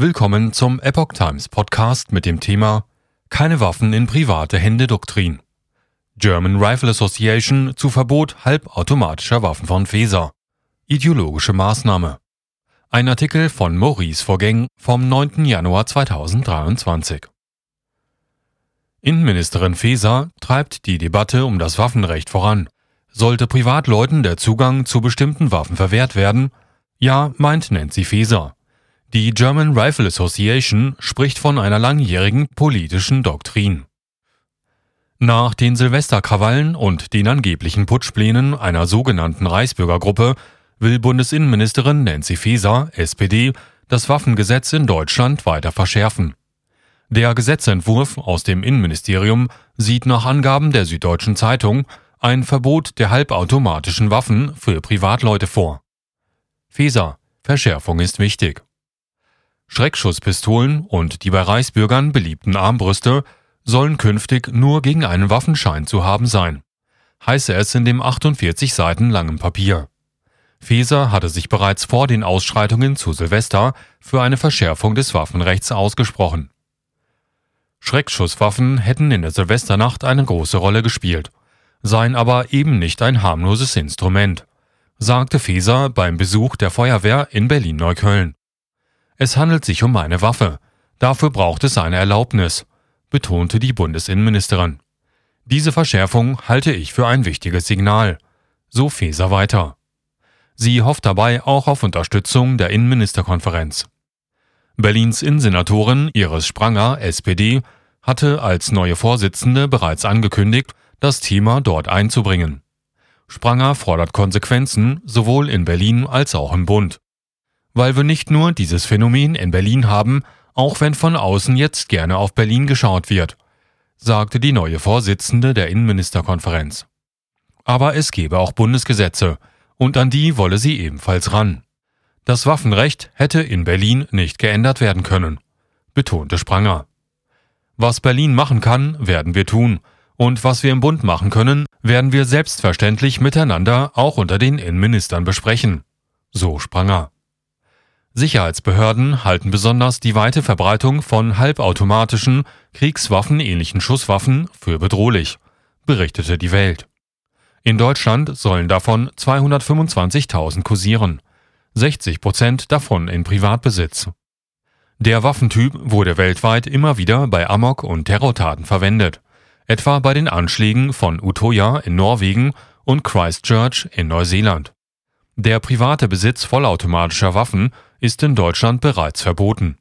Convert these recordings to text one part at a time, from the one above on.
Willkommen zum Epoch Times Podcast mit dem Thema Keine Waffen in private Hände Doktrin. German Rifle Association zu Verbot halbautomatischer Waffen von Feser. Ideologische Maßnahme. Ein Artikel von Maurice Vorgäng vom 9. Januar 2023. Innenministerin Feser treibt die Debatte um das Waffenrecht voran. Sollte Privatleuten der Zugang zu bestimmten Waffen verwehrt werden? Ja, meint Nancy Faeser. Die German Rifle Association spricht von einer langjährigen politischen Doktrin. Nach den Silvesterkrawallen und den angeblichen Putschplänen einer sogenannten Reichsbürgergruppe will Bundesinnenministerin Nancy Faeser, SPD, das Waffengesetz in Deutschland weiter verschärfen. Der Gesetzentwurf aus dem Innenministerium sieht nach Angaben der Süddeutschen Zeitung ein Verbot der halbautomatischen Waffen für Privatleute vor. Feser, Verschärfung ist wichtig. Schreckschusspistolen und die bei Reichsbürgern beliebten Armbrüste sollen künftig nur gegen einen Waffenschein zu haben sein, heiße es in dem 48 Seiten langen Papier. Feser hatte sich bereits vor den Ausschreitungen zu Silvester für eine Verschärfung des Waffenrechts ausgesprochen. Schreckschusswaffen hätten in der Silvesternacht eine große Rolle gespielt seien aber eben nicht ein harmloses Instrument, sagte Feser beim Besuch der Feuerwehr in Berlin-Neukölln. Es handelt sich um eine Waffe, dafür braucht es eine Erlaubnis, betonte die Bundesinnenministerin. Diese Verschärfung halte ich für ein wichtiges Signal, so Feser weiter. Sie hofft dabei auch auf Unterstützung der Innenministerkonferenz. Berlins Innensenatorin Iris Spranger, SPD, hatte als neue Vorsitzende bereits angekündigt, das Thema dort einzubringen. Spranger fordert Konsequenzen sowohl in Berlin als auch im Bund. Weil wir nicht nur dieses Phänomen in Berlin haben, auch wenn von außen jetzt gerne auf Berlin geschaut wird, sagte die neue Vorsitzende der Innenministerkonferenz. Aber es gebe auch Bundesgesetze, und an die wolle sie ebenfalls ran. Das Waffenrecht hätte in Berlin nicht geändert werden können, betonte Spranger. Was Berlin machen kann, werden wir tun, und was wir im Bund machen können, werden wir selbstverständlich miteinander auch unter den Innenministern besprechen. So Spranger. Sicherheitsbehörden halten besonders die weite Verbreitung von halbautomatischen, kriegswaffenähnlichen Schusswaffen für bedrohlich, berichtete die Welt. In Deutschland sollen davon 225.000 kursieren, 60 Prozent davon in Privatbesitz. Der Waffentyp wurde weltweit immer wieder bei Amok- und Terrortaten verwendet etwa bei den Anschlägen von Utøya in Norwegen und Christchurch in Neuseeland. Der private Besitz vollautomatischer Waffen ist in Deutschland bereits verboten.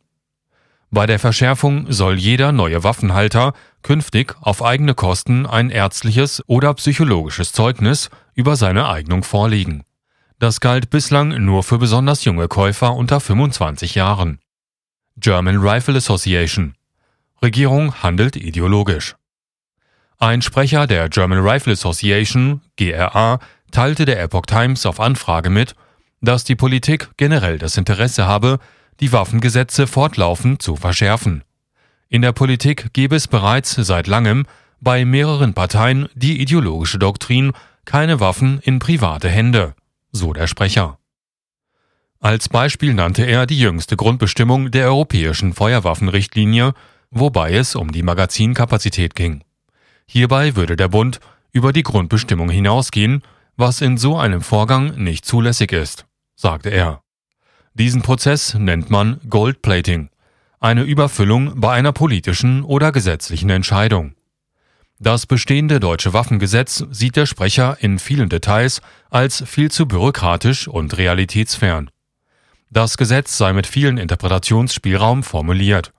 Bei der Verschärfung soll jeder neue Waffenhalter künftig auf eigene Kosten ein ärztliches oder psychologisches Zeugnis über seine Eignung vorlegen. Das galt bislang nur für besonders junge Käufer unter 25 Jahren. German Rifle Association Regierung handelt ideologisch. Ein Sprecher der German Rifle Association, GRA, teilte der Epoch Times auf Anfrage mit, dass die Politik generell das Interesse habe, die Waffengesetze fortlaufend zu verschärfen. In der Politik gebe es bereits seit langem bei mehreren Parteien die ideologische Doktrin keine Waffen in private Hände, so der Sprecher. Als Beispiel nannte er die jüngste Grundbestimmung der europäischen Feuerwaffenrichtlinie, wobei es um die Magazinkapazität ging. Hierbei würde der Bund über die Grundbestimmung hinausgehen, was in so einem Vorgang nicht zulässig ist, sagte er. Diesen Prozess nennt man Goldplating, eine Überfüllung bei einer politischen oder gesetzlichen Entscheidung. Das bestehende deutsche Waffengesetz sieht der Sprecher in vielen Details als viel zu bürokratisch und realitätsfern. Das Gesetz sei mit vielen Interpretationsspielraum formuliert.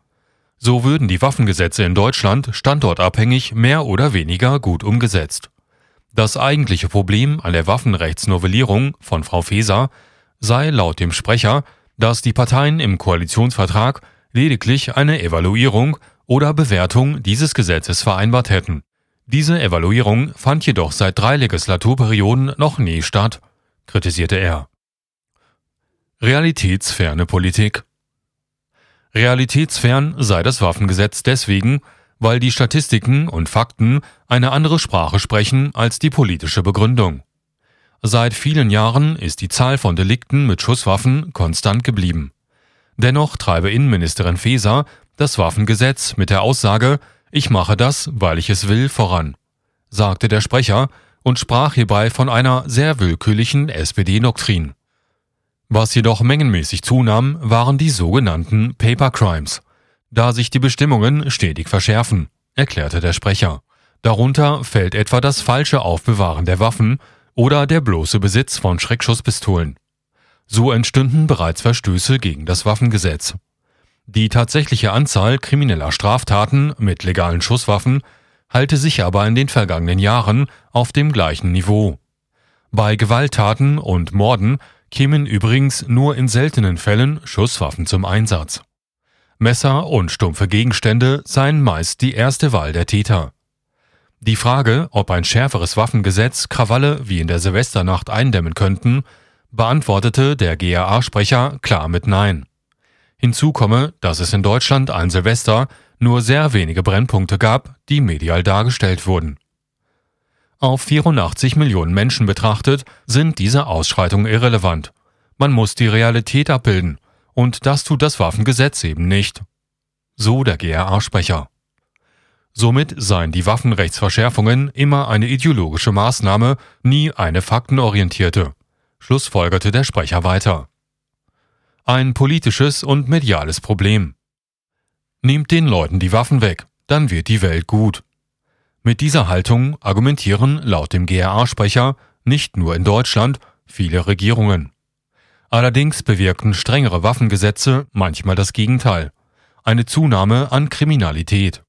So würden die Waffengesetze in Deutschland standortabhängig mehr oder weniger gut umgesetzt. Das eigentliche Problem an der Waffenrechtsnovellierung von Frau Feser sei laut dem Sprecher, dass die Parteien im Koalitionsvertrag lediglich eine Evaluierung oder Bewertung dieses Gesetzes vereinbart hätten. Diese Evaluierung fand jedoch seit drei Legislaturperioden noch nie statt, kritisierte er. Realitätsferne Politik Realitätsfern sei das Waffengesetz deswegen, weil die Statistiken und Fakten eine andere Sprache sprechen als die politische Begründung. Seit vielen Jahren ist die Zahl von Delikten mit Schusswaffen konstant geblieben. Dennoch treibe Innenministerin Faeser das Waffengesetz mit der Aussage, ich mache das, weil ich es will, voran, sagte der Sprecher und sprach hierbei von einer sehr willkürlichen SPD-Doktrin. Was jedoch mengenmäßig zunahm, waren die sogenannten Paper Crimes, da sich die Bestimmungen stetig verschärfen, erklärte der Sprecher. Darunter fällt etwa das falsche Aufbewahren der Waffen oder der bloße Besitz von Schreckschusspistolen. So entstünden bereits Verstöße gegen das Waffengesetz. Die tatsächliche Anzahl krimineller Straftaten mit legalen Schusswaffen halte sich aber in den vergangenen Jahren auf dem gleichen Niveau. Bei Gewalttaten und Morden kämen übrigens nur in seltenen Fällen Schusswaffen zum Einsatz. Messer und stumpfe Gegenstände seien meist die erste Wahl der Täter. Die Frage, ob ein schärferes Waffengesetz Krawalle wie in der Silvesternacht eindämmen könnten, beantwortete der GAA-Sprecher klar mit Nein. Hinzu komme, dass es in Deutschland an Silvester nur sehr wenige Brennpunkte gab, die medial dargestellt wurden. Auf 84 Millionen Menschen betrachtet sind diese Ausschreitungen irrelevant. Man muss die Realität abbilden, und das tut das Waffengesetz eben nicht. So der GRA-Sprecher. Somit seien die Waffenrechtsverschärfungen immer eine ideologische Maßnahme, nie eine faktenorientierte, schlussfolgerte der Sprecher weiter ein politisches und mediales Problem. Nehmt den Leuten die Waffen weg, dann wird die Welt gut. Mit dieser Haltung argumentieren laut dem GRA-Sprecher nicht nur in Deutschland viele Regierungen. Allerdings bewirken strengere Waffengesetze manchmal das Gegenteil, eine Zunahme an Kriminalität.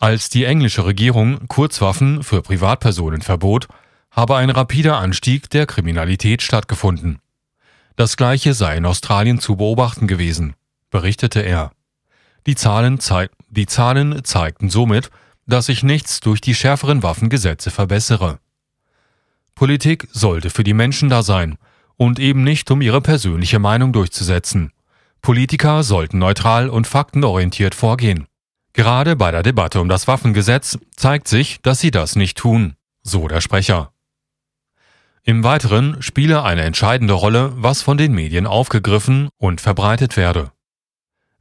Als die englische Regierung Kurzwaffen für Privatpersonen verbot, habe ein rapider Anstieg der Kriminalität stattgefunden. Das gleiche sei in Australien zu beobachten gewesen, berichtete er. Die Zahlen, die Zahlen zeigten somit, dass sich nichts durch die schärferen Waffengesetze verbessere. Politik sollte für die Menschen da sein und eben nicht um ihre persönliche Meinung durchzusetzen. Politiker sollten neutral und faktenorientiert vorgehen. Gerade bei der Debatte um das Waffengesetz zeigt sich, dass sie das nicht tun, so der Sprecher. Im Weiteren spiele eine entscheidende Rolle, was von den Medien aufgegriffen und verbreitet werde.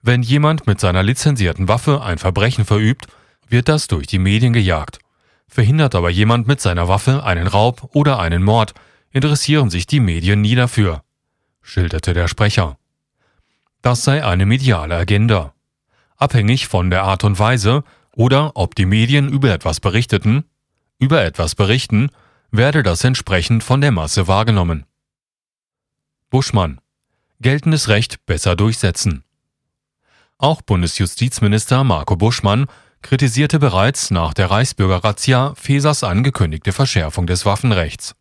Wenn jemand mit seiner lizenzierten Waffe ein Verbrechen verübt, wird das durch die Medien gejagt. Verhindert aber jemand mit seiner Waffe einen Raub oder einen Mord, interessieren sich die Medien nie dafür, schilderte der Sprecher. Das sei eine mediale Agenda. Abhängig von der Art und Weise oder ob die Medien über etwas berichteten, über etwas berichten werde das entsprechend von der Masse wahrgenommen. Buschmann. Geltendes Recht besser durchsetzen. Auch Bundesjustizminister Marco Buschmann kritisierte bereits nach der Reichsbürger-Razzia Fesers angekündigte Verschärfung des Waffenrechts.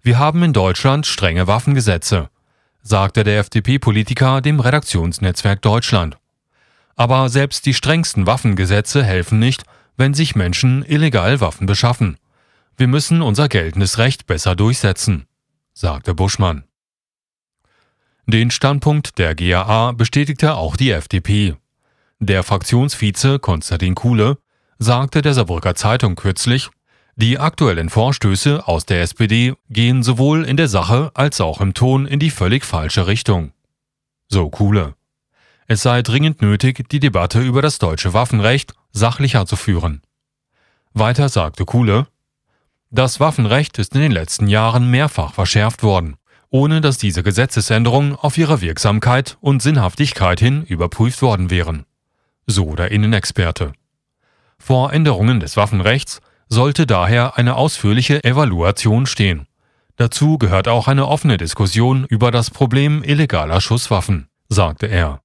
Wir haben in Deutschland strenge Waffengesetze, sagte der FDP-Politiker dem Redaktionsnetzwerk Deutschland. Aber selbst die strengsten Waffengesetze helfen nicht, wenn sich Menschen illegal Waffen beschaffen. Wir müssen unser geltendes Recht besser durchsetzen, sagte Buschmann. Den Standpunkt der GAA bestätigte auch die FDP. Der Fraktionsvize Konstantin Kuhle sagte der Saarbrücker Zeitung kürzlich, die aktuellen Vorstöße aus der SPD gehen sowohl in der Sache als auch im Ton in die völlig falsche Richtung. So Kuhle. Es sei dringend nötig, die Debatte über das deutsche Waffenrecht sachlicher zu führen. Weiter sagte Kuhle, das Waffenrecht ist in den letzten Jahren mehrfach verschärft worden, ohne dass diese Gesetzesänderungen auf ihre Wirksamkeit und Sinnhaftigkeit hin überprüft worden wären. So der Innenexperte. Vor Änderungen des Waffenrechts sollte daher eine ausführliche Evaluation stehen. Dazu gehört auch eine offene Diskussion über das Problem illegaler Schusswaffen, sagte er.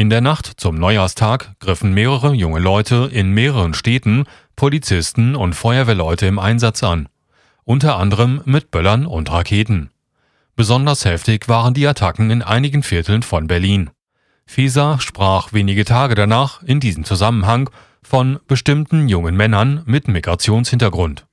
In der Nacht zum Neujahrstag griffen mehrere junge Leute in mehreren Städten Polizisten und Feuerwehrleute im Einsatz an, unter anderem mit Böllern und Raketen. Besonders heftig waren die Attacken in einigen Vierteln von Berlin. Fieser sprach wenige Tage danach in diesem Zusammenhang von bestimmten jungen Männern mit Migrationshintergrund.